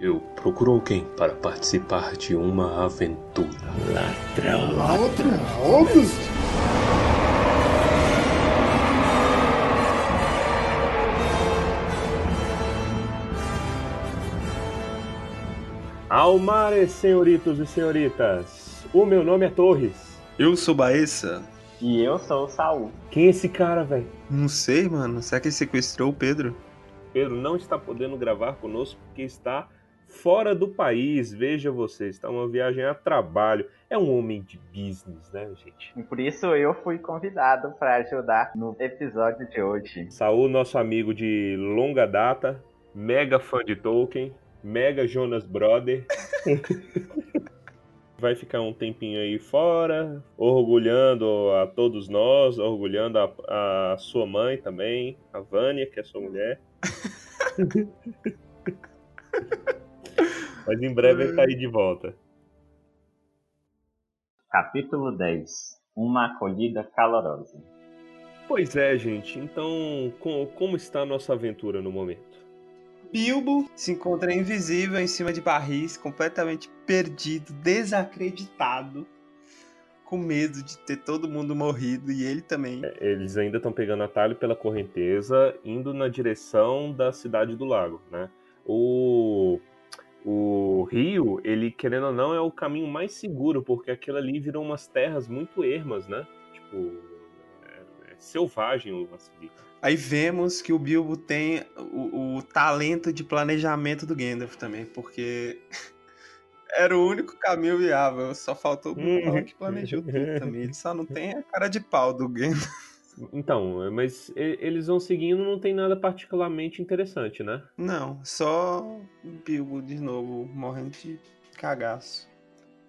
Eu procuro alguém para participar de uma aventura. Ladrão. Ladrões? Almares, senhoritos e senhoritas. O meu nome é Torres. Eu sou Baessa. E eu sou o Saul. Quem é esse cara, velho? Não sei, mano. Será que ele sequestrou o Pedro? Pedro não está podendo gravar conosco porque está fora do país. Veja você, está uma viagem a trabalho. É um homem de business, né, gente? E por isso eu fui convidado para ajudar no episódio de hoje. Saul, nosso amigo de longa data, mega fã de Tolkien, mega Jonas Brother. Vai ficar um tempinho aí fora, orgulhando a todos nós, orgulhando a, a sua mãe também, a Vânia, que é sua mulher. Mas em breve ele tá aí de volta. Capítulo 10 Uma acolhida calorosa. Pois é, gente. Então, com, como está a nossa aventura no momento? Bilbo se encontra invisível em cima de barris, completamente perdido, desacreditado, com medo de ter todo mundo morrido e ele também. É, eles ainda estão pegando atalho pela correnteza, indo na direção da cidade do lago, né? O, o rio, ele querendo ou não, é o caminho mais seguro, porque aquilo ali virou umas terras muito ermas, né? Tipo, é, é selvagem o subir. Aí vemos que o Bilbo tem o, o talento de planejamento do Gandalf também, porque era o único caminho viável, só faltou o Bilbo que planejou tudo também. Ele só não tem a cara de pau do Gandalf. Então, mas eles vão seguindo, não tem nada particularmente interessante, né? Não, só o Bilbo de novo morrendo de cagaço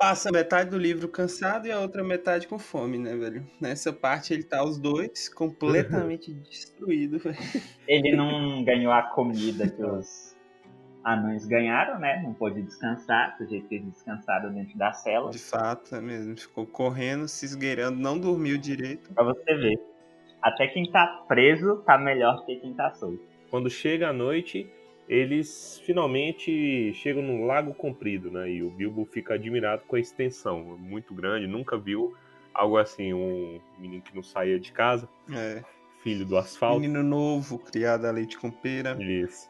passa metade do livro cansado e a outra metade com fome, né, velho? Nessa parte ele tá os dois completamente destruído, velho. Ele não ganhou a comida que os anões ganharam, né? Não pôde descansar, do jeito que eles descansaram dentro da cela. De fato, é mesmo. Ficou correndo, se esgueirando, não dormiu direito. Pra você ver. Até quem tá preso tá melhor que quem tá solto. Quando chega a noite, eles finalmente chegam no Lago Comprido, né? E o Bilbo fica admirado com a extensão, muito grande, nunca viu algo assim, um menino que não saía de casa, é. filho do asfalto. Menino novo, criado a leite com pera. Isso.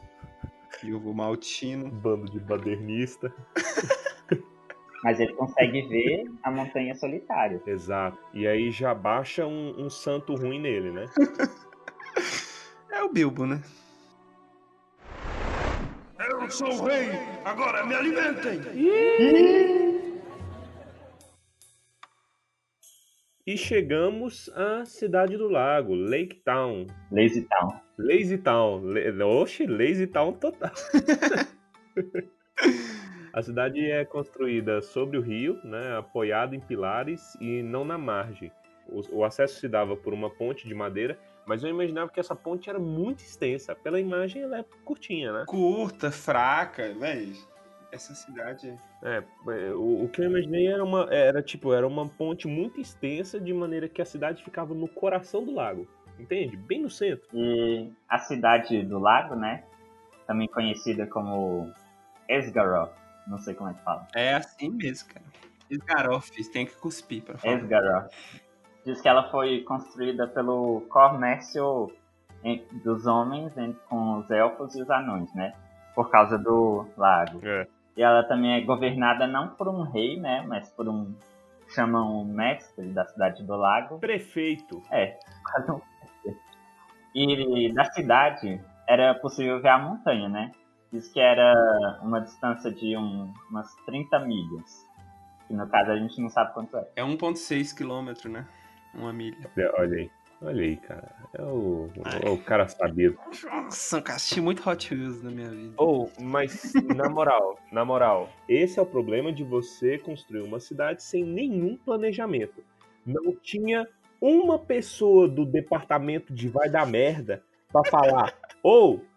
Viúvo maltino. Bando de badernista. Mas ele consegue ver a montanha solitária. Exato. E aí já baixa um, um santo ruim nele, né? é o Bilbo, né? Eu sou o rei, agora me alimentem! E chegamos à cidade do lago, Lake Town. Lazy Town. Lazy Town. Oxe, Lazy Town total. A cidade é construída sobre o rio, né, apoiada em pilares e não na margem. O, o acesso se dava por uma ponte de madeira mas eu imaginava que essa ponte era muito extensa. Pela imagem, ela é curtinha, né? Curta, fraca, velho. Essa cidade. É, é, o, o, que eu imaginei era uma. Era tipo, era uma ponte muito extensa, de maneira que a cidade ficava no coração do lago. Entende? Bem no centro. E a cidade do lago, né? Também conhecida como Esgaroth. Não sei como é que fala. É assim mesmo, cara. Esgaroth, tem que cuspir pra falar. Esgaroth diz que ela foi construída pelo comércio dos homens com os elfos e os anões, né? Por causa do lago. É. E ela também é governada não por um rei, né? Mas por um chamam mestre da cidade do lago. Prefeito. É, quase um E da cidade era possível ver a montanha, né? Diz que era uma distância de um, umas 30 milhas. Que no caso a gente não sabe quanto é. É 1,6 quilômetro, né? Uma milha. Olha aí. Olha aí, cara. É o, é o cara sabido. Nossa, cara, assisti muito Hot Wheels na minha vida. Ou, oh, mas na moral, na moral, esse é o problema de você construir uma cidade sem nenhum planejamento. Não tinha uma pessoa do departamento de vai dar merda pra falar, ou oh,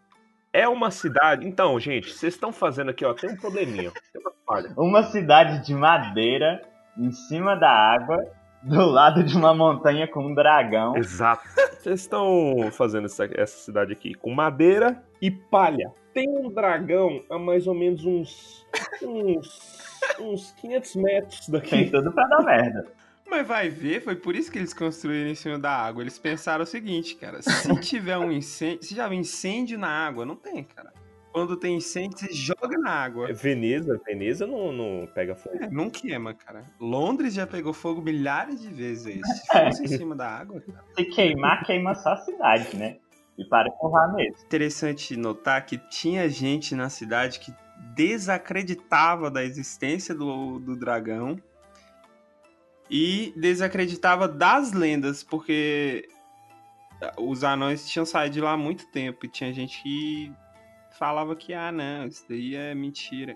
é uma cidade. Então, gente, vocês estão fazendo aqui, ó, tem um probleminha. Tem uma falha. Uma cidade de madeira em cima da água do lado de uma montanha com um dragão. Exato. Vocês estão fazendo essa, essa cidade aqui com madeira e palha. Tem um dragão a mais ou menos uns. uns. uns 500 metros Tem daqui. tudo pra dar merda. Mas vai ver, foi por isso que eles construíram em cima da água. Eles pensaram o seguinte, cara. Se tiver um incêndio. Se já vem incêndio na água, não tem, cara. Quando tem incêndio, você joga na água. Veneza, Veneza não, não pega fogo. É, não queima, cara. Londres já pegou fogo milhares de vezes. Se fosse em cima da água, cara. Se queimar, queima só a cidade, né? E para lá mesmo. Interessante notar que tinha gente na cidade que desacreditava da existência do, do dragão e desacreditava das lendas, porque os anões tinham saído de lá há muito tempo e tinha gente que falava que, ah, não, isso daí é mentira.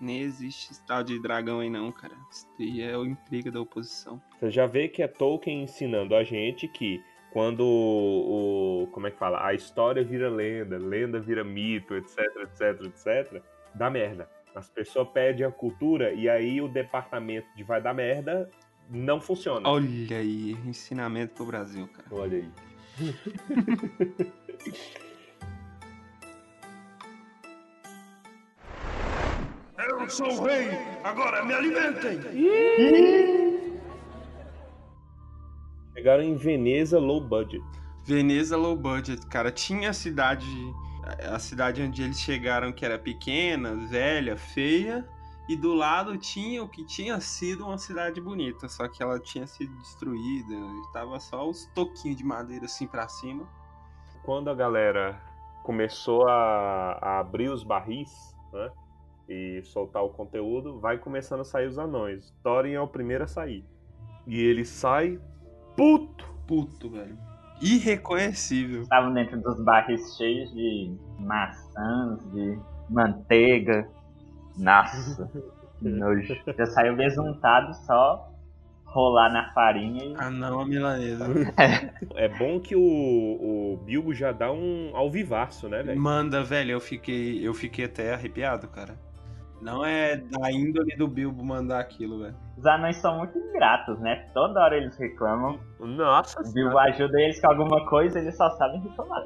Nem existe esse tal de dragão aí não, cara. Isso daí é o intriga da oposição. Você já vê que é Tolkien ensinando a gente que quando o. Como é que fala? A história vira lenda, lenda vira mito, etc, etc, etc. Dá merda. As pessoas perdem a cultura e aí o departamento de vai dar merda não funciona. Olha aí, ensinamento pro Brasil, cara. Olha aí. Eu sou o rei, agora me alimentem! Chegaram em Veneza low budget. Veneza low budget, cara. Tinha a cidade. A cidade onde eles chegaram que era pequena, velha, feia. E do lado tinha o que tinha sido uma cidade bonita. Só que ela tinha sido destruída. Tava só os toquinhos de madeira assim pra cima. Quando a galera começou a, a abrir os barris, né? E soltar o conteúdo, vai começando a sair os anões. Thorin é o primeiro a sair. E ele sai puto. Puto, velho. Irreconhecível. Estavam dentro dos barris cheios de maçãs, de manteiga. Nossa, que nojo. Já saiu besuntado só rolar na farinha e. Ah não, a milanesa. É bom que o, o Bilbo já dá um alvivaço, né, velho? Manda, velho, eu fiquei, eu fiquei até arrepiado, cara. Não é da índole do Bilbo mandar aquilo, velho. Os anões são muito ingratos, né? Toda hora eles reclamam. Nossa O Bilbo ajuda eles com alguma coisa eles só sabem reclamar.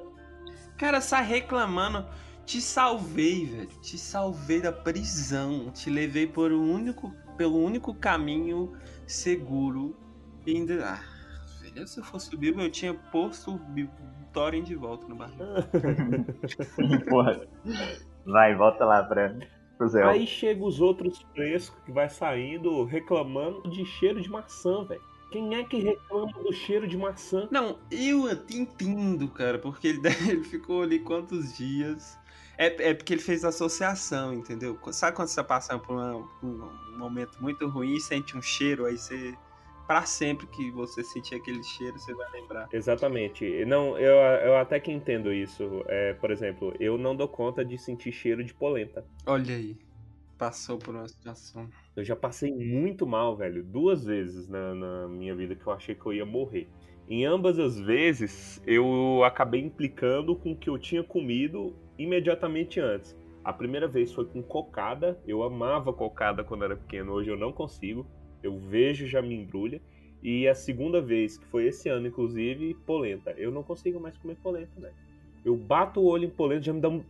Cara, sai reclamando. Te salvei, velho. Te salvei da prisão. Te levei por um único, pelo único caminho seguro. E ainda. Ah, velho, se eu fosse o Bilbo, eu tinha posto o Thorin de volta no barril. Porra. Vai, volta lá pra. Aí chega os outros frescos que vai saindo reclamando de cheiro de maçã, velho. Quem é que reclama do cheiro de maçã? Não, eu até entendo, cara, porque ele, ele ficou ali quantos dias. É, é porque ele fez associação, entendeu? Sabe quando você tá passando por uma- um, momento muito ruim e sente um cheiro, aí você. Pra sempre que você sentir aquele cheiro, você vai lembrar. Exatamente. Não, eu, eu até que entendo isso. É, por exemplo, eu não dou conta de sentir cheiro de polenta. Olha aí. Passou por uma situação. Eu já passei muito mal, velho. Duas vezes na, na minha vida que eu achei que eu ia morrer. Em ambas as vezes, eu acabei implicando com o que eu tinha comido imediatamente antes. A primeira vez foi com cocada. Eu amava cocada quando era pequeno. Hoje eu não consigo. Eu vejo já me embrulha. E a segunda vez, que foi esse ano, inclusive, polenta. Eu não consigo mais comer polenta, velho. Eu bato o olho em polenta já me dá um.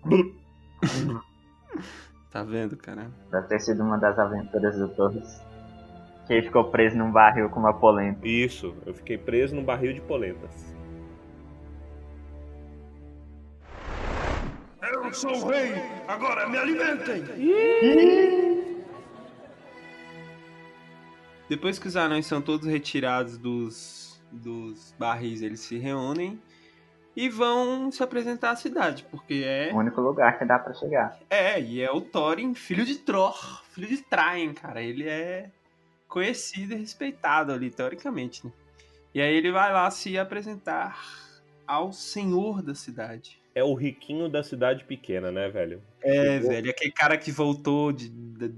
Tá vendo, cara? Deve ter sido uma das aventuras do Torres. Que ele ficou preso num barril com uma polenta. Isso, eu fiquei preso num barril de polentas. Eu sou o rei, agora me alimentem! Depois que os anões são todos retirados dos, dos barris, eles se reúnem e vão se apresentar à cidade, porque é. O único lugar que dá pra chegar. É, e é o Thorin, filho de Thor, filho de Traen, cara. Ele é conhecido e respeitado ali, teoricamente, né? E aí ele vai lá se apresentar ao senhor da cidade. É o riquinho da cidade pequena, né, velho? É, Chegou- velho, aquele cara que voltou de, de-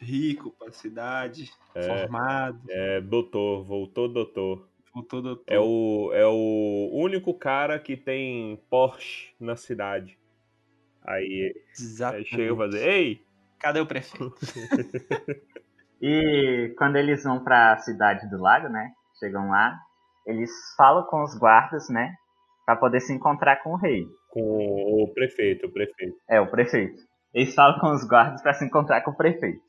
rico pra cidade, formado, É, doutor, voltou doutor. voltou doutor. É o, é o único cara que tem Porsche na cidade. Aí, aí Exatamente. chega e fazer, ei, Cadê o prefeito? E quando eles vão pra cidade do lago, né? chegam lá, eles falam com os guardas, né? Pra poder se encontrar com o rei. Com o prefeito, o prefeito. É, o prefeito. Eles falam com os guardas para se encontrar com o prefeito.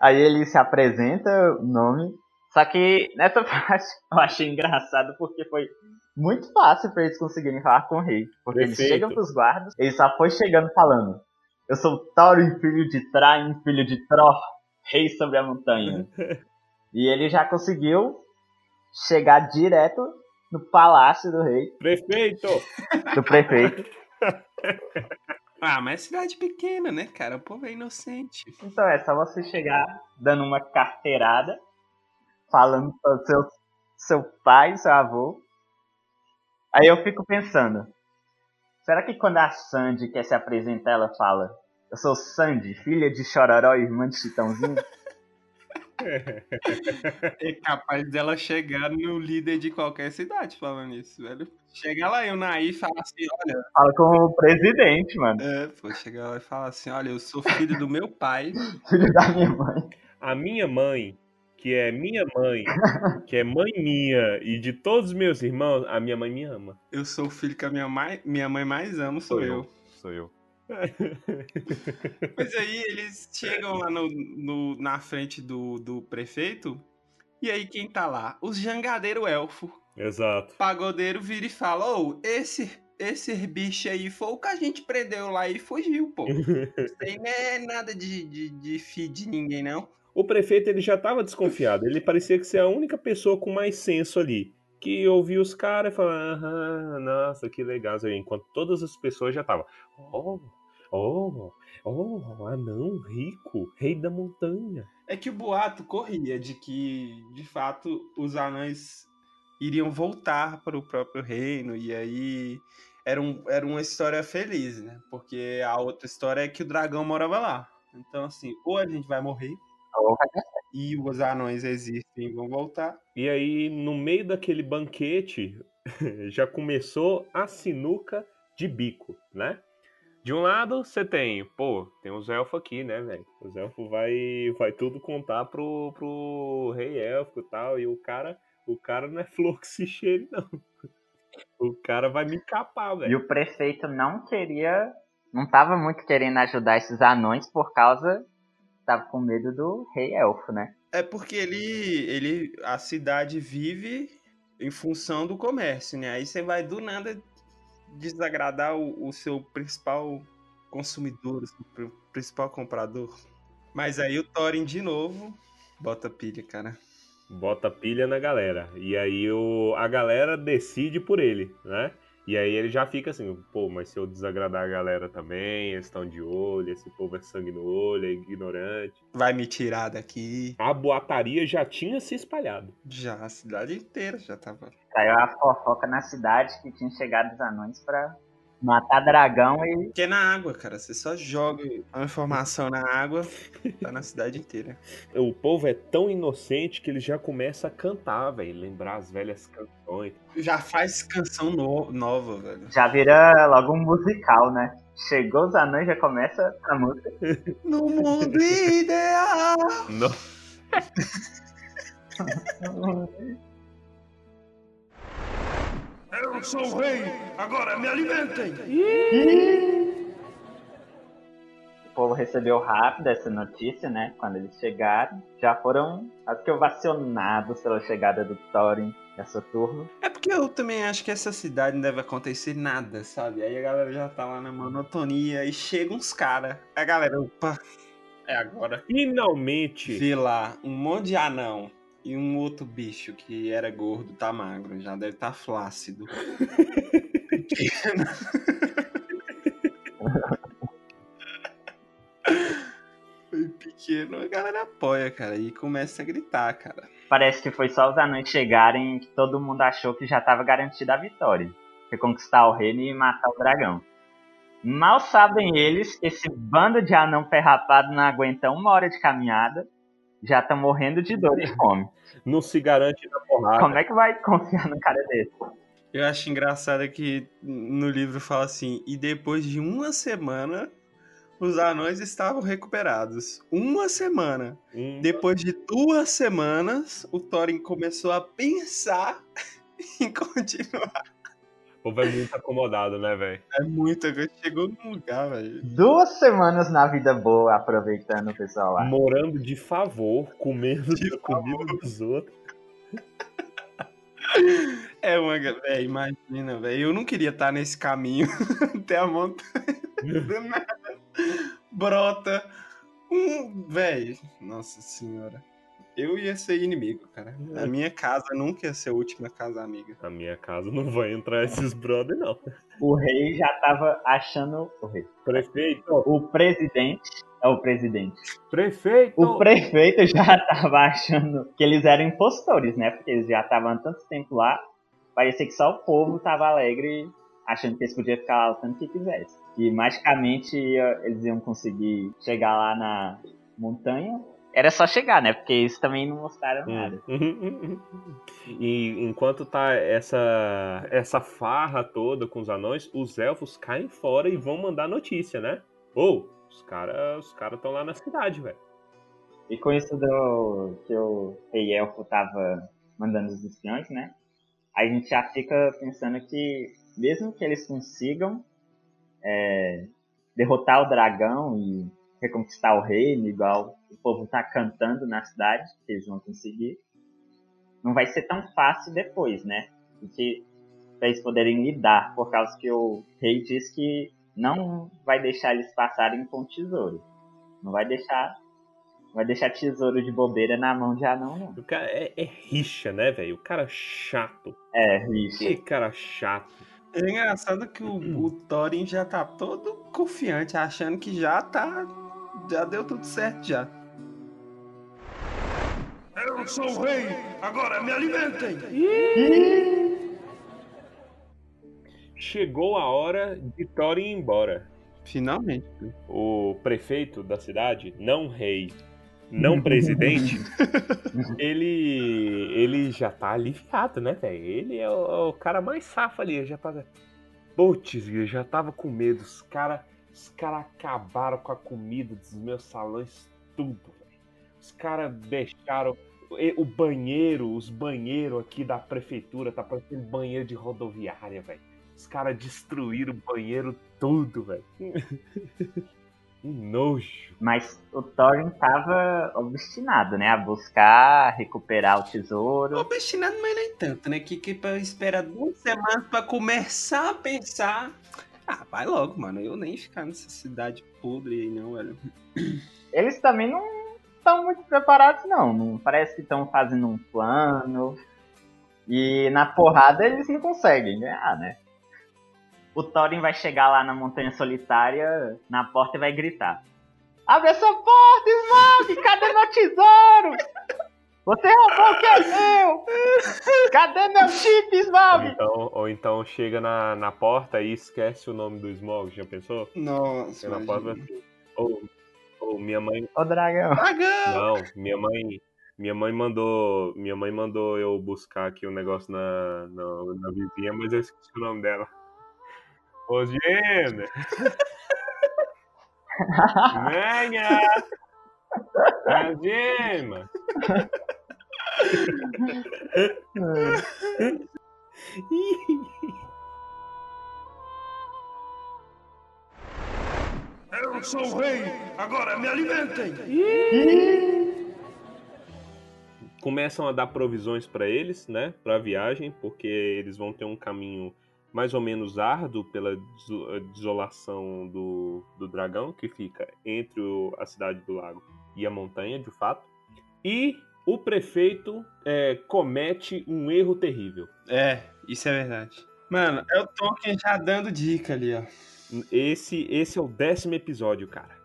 Aí ele se apresenta o nome. Só que nessa parte eu achei engraçado porque foi muito fácil para eles conseguirem falar com o rei. Porque eles Perfeito. chegam pros guardas, ele só foi chegando falando: Eu sou Thorin, filho de Train, filho de Thor, rei sobre a montanha. e ele já conseguiu chegar direto no palácio do rei, Prefeito! do prefeito. Ah, mas é cidade pequena, né, cara? O povo é inocente. Então é só você chegar dando uma carteirada, falando para seu, seu pai, seu avô. Aí eu fico pensando, será que quando a Sandy quer se apresentar, ela fala Eu sou Sandy, filha de Chororó e irmã de Chitãozinho? É capaz dela chegar no líder de qualquer cidade falando isso, velho. Chega lá e o Naí fala assim, olha... Fala com o presidente, mano, É, pô, chega lá e fala assim, olha, eu sou filho do meu pai. filho da minha mãe. A minha mãe, que é minha mãe, que é mãe minha e de todos os meus irmãos, a minha mãe me ama. Eu sou o filho que a minha mãe, minha mãe mais ama, sou, eu. Sou eu. Mas aí eles chegam lá no, no- na frente do, do prefeito, e aí quem tá lá? Os jangadeiro elfo. Exato. Pagodeiro vira e fala, ô, esse, esse bicho aí foi o que a gente prendeu lá e fugiu, pô. Isso aí não é nada de, de, de filho de ninguém, não. O prefeito ele já estava desconfiado. Ele parecia que ser a única pessoa com mais senso ali. Que ouvia os caras e falava, aham, nossa, que legal. Enquanto todas as pessoas já estavam, oh, oh, oh, anão rico, rei da montanha. É que o boato corria de que, de fato, os anões iriam voltar para o próprio reino, e aí era, um, era uma história feliz, né? Porque a outra história é que o dragão morava lá. Então, assim, ou a gente vai morrer, e os anões existem e vão voltar. E aí, no meio daquele banquete, já começou a sinuca de bico, né? De um lado, você tem, pô, tem os elfos aqui, né, velho? Os elfos vai, vai tudo contar pro, pro rei elfo e tal. E o cara, o cara não é flor que se cheire, não. O cara vai me capar, E velho. o prefeito não queria, não tava muito querendo ajudar esses anões por causa, tava com medo do rei elfo, né? É porque ele, ele, a cidade vive em função do comércio, né? Aí você vai do nada desagradar o, o seu principal consumidor, o seu pr- principal comprador. Mas aí o Thorin de novo bota pilha, cara. Bota pilha na galera. E aí o, a galera decide por ele, né? E aí ele já fica assim, pô, mas se eu desagradar a galera também, eles estão de olho, esse povo é sangue no olho, é ignorante. Vai me tirar daqui. A boataria já tinha se espalhado. Já a cidade inteira já tava. Saiu a fofoca na cidade que tinha chegado os anões pra matar dragão e Porque é na água, cara. Você só joga a informação na água, tá na cidade inteira. O povo é tão inocente que ele já começa a cantar, velho, lembrar as velhas canções. Já faz canção no- nova, velho. já vira logo um musical, né? Chegou os anões, já começa a música. No mundo ideal. Não. Eu sou o rei, agora me alimentem! O povo recebeu rápido essa notícia, né? Quando eles chegaram. Já foram, acho que ovacionados pela chegada do Thorin e a sua turma. É porque eu também acho que essa cidade não deve acontecer nada, sabe? Aí a galera já tá lá na monotonia e chega uns caras. A galera, opa, é agora. Finalmente, Vê lá um monte de anão e um outro bicho que era gordo, tá magro, já deve estar tá flácido. Pequeno. Foi pequeno, a galera apoia, cara, e começa a gritar, cara. Parece que foi só os anões chegarem que todo mundo achou que já estava garantida a vitória. Que conquistar o reino e matar o dragão. Mal sabem eles que esse bando de anão ferrapado não aguenta uma hora de caminhada. Já tá morrendo de dor e fome. não se garante na porrada. Como é que vai confiar num cara desse? Eu acho engraçado que no livro fala assim, e depois de uma semana, os anões estavam recuperados. Uma semana. Hum, Depois de duas semanas, o Thorin começou a pensar em continuar. O povo é muito acomodado, né, velho? É muito, agora chegou num lugar, velho. Duas semanas na vida boa, aproveitando o pessoal lá. Morando de favor, comendo De a comida dos outros. É uma, velho, imagina, velho. Eu não queria estar nesse caminho até a montanha. Do nada. Brota um, velho. Nossa senhora. Eu ia ser inimigo, cara. A minha casa nunca ia ser a última casa amiga. Na minha casa não vai entrar esses brother, não. O rei já tava achando. O rei. Prefeito, O presidente. É o presidente. prefeito! O prefeito já tava achando que eles eram impostores, né? Porque eles já estavam há tanto tempo lá. Parecia que só o povo tava alegre, achando que eles podiam ficar lá o tanto que quisesse. E magicamente eles iam conseguir chegar lá na montanha. Era só chegar, né? Porque eles também não mostraram nada. Hum. E enquanto tá essa essa farra toda com os anões, os elfos caem fora e vão mandar notícia, né? Ou os caras os cara estão lá na cidade, velho. E com isso do que o rei elfo tava mandando os espiões, né? A gente já fica pensando que mesmo que eles consigam é, derrotar o dragão e reconquistar o reino, igual o povo tá cantando na cidade, que eles vão conseguir, não vai ser tão fácil depois, né? Porque pra eles poderem lidar, por causa que o rei diz que não vai deixar eles passarem com tesouro. Não vai deixar Vai deixar tesouro de bobeira na mão de anão, não. O cara é, é rixa, né, velho? O cara chato. É, Richa. Que cara chato. É engraçado que o, o Thorin já tá todo confiante, achando que já tá. Já deu tudo certo já. Eu sou o rei, agora me alimentem! Chegou a hora de Thorin ir embora. Finalmente. o prefeito da cidade, não rei, não presidente, ele ele já tá aliviado, né, velho? Ele é o, o cara mais safo ali, já tá Putz, eu já tava com medo, os cara, os cara acabaram com a comida dos meus salões tudo, velho. Os caras deixaram o banheiro, os banheiros aqui da prefeitura, tá parecendo banheiro de rodoviária, velho. Os caras destruíram o banheiro tudo, velho. Um nojo. Mas o Thorin tava obstinado, né? A buscar recuperar o tesouro. Obstinado, mas nem tanto, né? Que, que pra esperar duas semanas pra começar a pensar. Ah, vai logo, mano. Eu nem ficar nessa cidade podre aí, não, velho. Eles também não estão muito preparados, não. não parece que estão fazendo um plano. E na porrada eles não conseguem ganhar, né? O Thorin vai chegar lá na Montanha Solitária, na porta e vai gritar. Abre essa porta, Smaug! Cadê meu tesouro? Você roubou o que é meu! Cadê meu chip, Ou Smaug? então, ou então chega na, na porta e esquece o nome do Smog, já pensou? Nossa, Chega na porta assim. Ou, minha mãe. Ô, dragão. Dragão! Não, minha mãe. Minha mãe mandou. Minha mãe mandou eu buscar aqui um negócio na, na, na vizinha, mas eu esqueci o nome dela. Ô, Gêmea! Venha! A gema! Eu sou o rei, agora me alimentem! começam a dar provisões para eles, né, para a viagem, porque eles vão ter um caminho mais ou menos árduo pela eh, desolação do, do dragão, que fica entre o- a cidade do lago e a montanha, de fato. E o prefeito eh, comete um erro terrível. É, isso é verdade. Mano, é o Tolkien já dando dica ali, ó. Esse, esse é o décimo episódio, cara.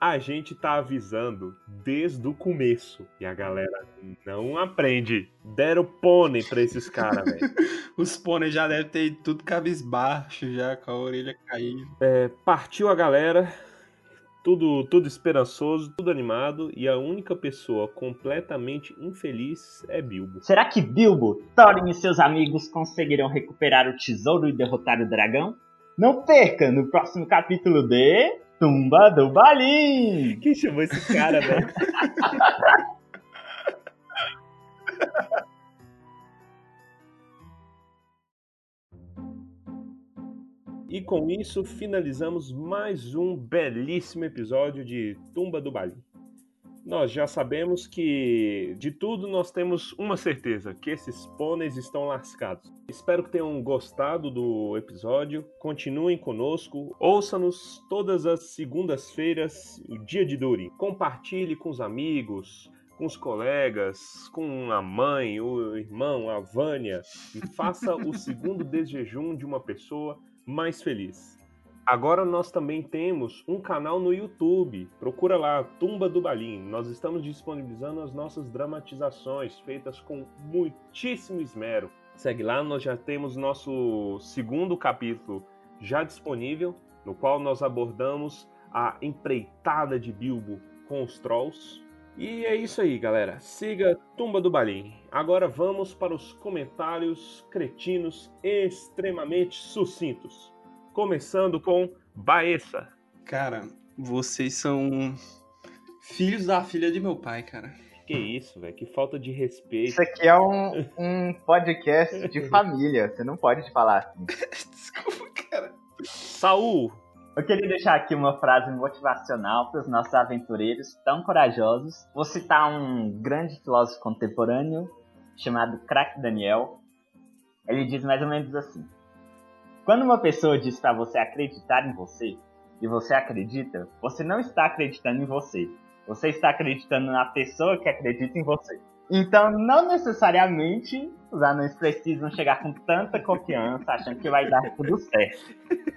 A gente tá avisando desde o começo. E a galera não aprende. Deram pônei pra esses caras, velho. Os pôneis já devem ter ido tudo cabisbaixo, já com a orelha caída. É, partiu a galera, tudo, tudo esperançoso, tudo animado, e a única pessoa completamente infeliz é Bilbo. Será que Bilbo, Thorin e seus amigos conseguirão recuperar o tesouro e derrotar o dragão? Não perca no próximo capítulo de Tumba do Balim! Quem chamou esse cara, velho? E com isso finalizamos mais um belíssimo episódio de Tumba do Balim. Nós já sabemos que de tudo nós temos uma certeza, que esses pôneis estão lascados. Espero que tenham gostado do episódio. Continuem conosco, ouça-nos todas as segundas-feiras, o dia de Duri. Compartilhe com os amigos, com os colegas, com a mãe, o irmão, a Vânia e faça o segundo desjejum de uma pessoa mais feliz. Agora nós também temos um canal no YouTube. Procura lá, Tumba do Balim. Nós estamos disponibilizando as nossas dramatizações feitas com muitíssimo esmero. Segue lá, nós já temos nosso segundo capítulo já disponível, no qual nós abordamos a empreitada de Bilbo com os Trolls. E é isso aí, galera. Siga Tumba do Balim. Agora vamos para os comentários cretinos extremamente sucintos. Começando com Baessa. Cara, vocês são filhos da filha de meu pai, cara. Que isso, velho? Que falta de respeito. Isso aqui é um, um podcast de família. Você não pode falar assim. Desculpa, cara. Saul. Eu queria deixar aqui uma frase motivacional para os nossos aventureiros tão corajosos. Vou citar um grande filósofo contemporâneo chamado Crack Daniel. Ele diz mais ou menos assim: Quando uma pessoa diz para você acreditar em você e você acredita, você não está acreditando em você. Você está acreditando na pessoa que acredita em você. Então, não necessariamente os anões precisam chegar com tanta confiança, achando que vai dar tudo certo.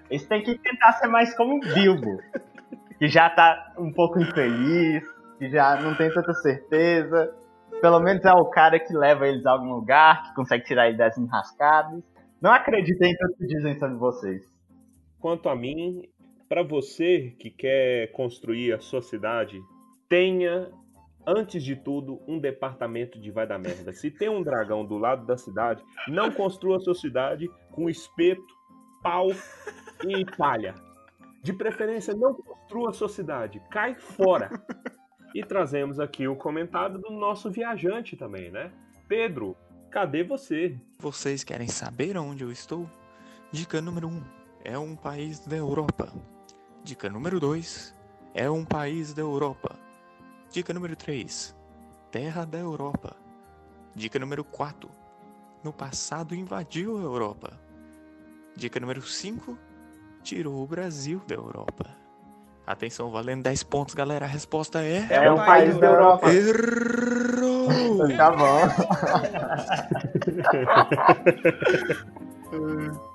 Eles têm que tentar ser mais como o Bilbo, que já tá um pouco infeliz, que já não tem tanta certeza. Pelo menos é o cara que leva eles a algum lugar, que consegue tirar eles das enrascadas. Não acreditem em tudo que dizem sobre vocês. Quanto a mim, para você que quer construir a sua cidade, tenha antes de tudo, um departamento de vai da merda. Se tem um dragão do lado da cidade, não construa sua cidade com espeto, pau e palha. De preferência, não construa sua cidade. Cai fora. E trazemos aqui o comentário do nosso viajante também, né? Pedro, cadê você? Vocês querem saber onde eu estou? Dica número 1. Um, é um país da Europa. Dica número 2. É um país da Europa. Dica número 3. Terra da Europa. Dica número 4. No passado invadiu a Europa. Dica número 5. Tirou o Brasil da Europa. Atenção, valendo 10 pontos, galera. A resposta é. É, um país da Europa. Errou! Tá bom.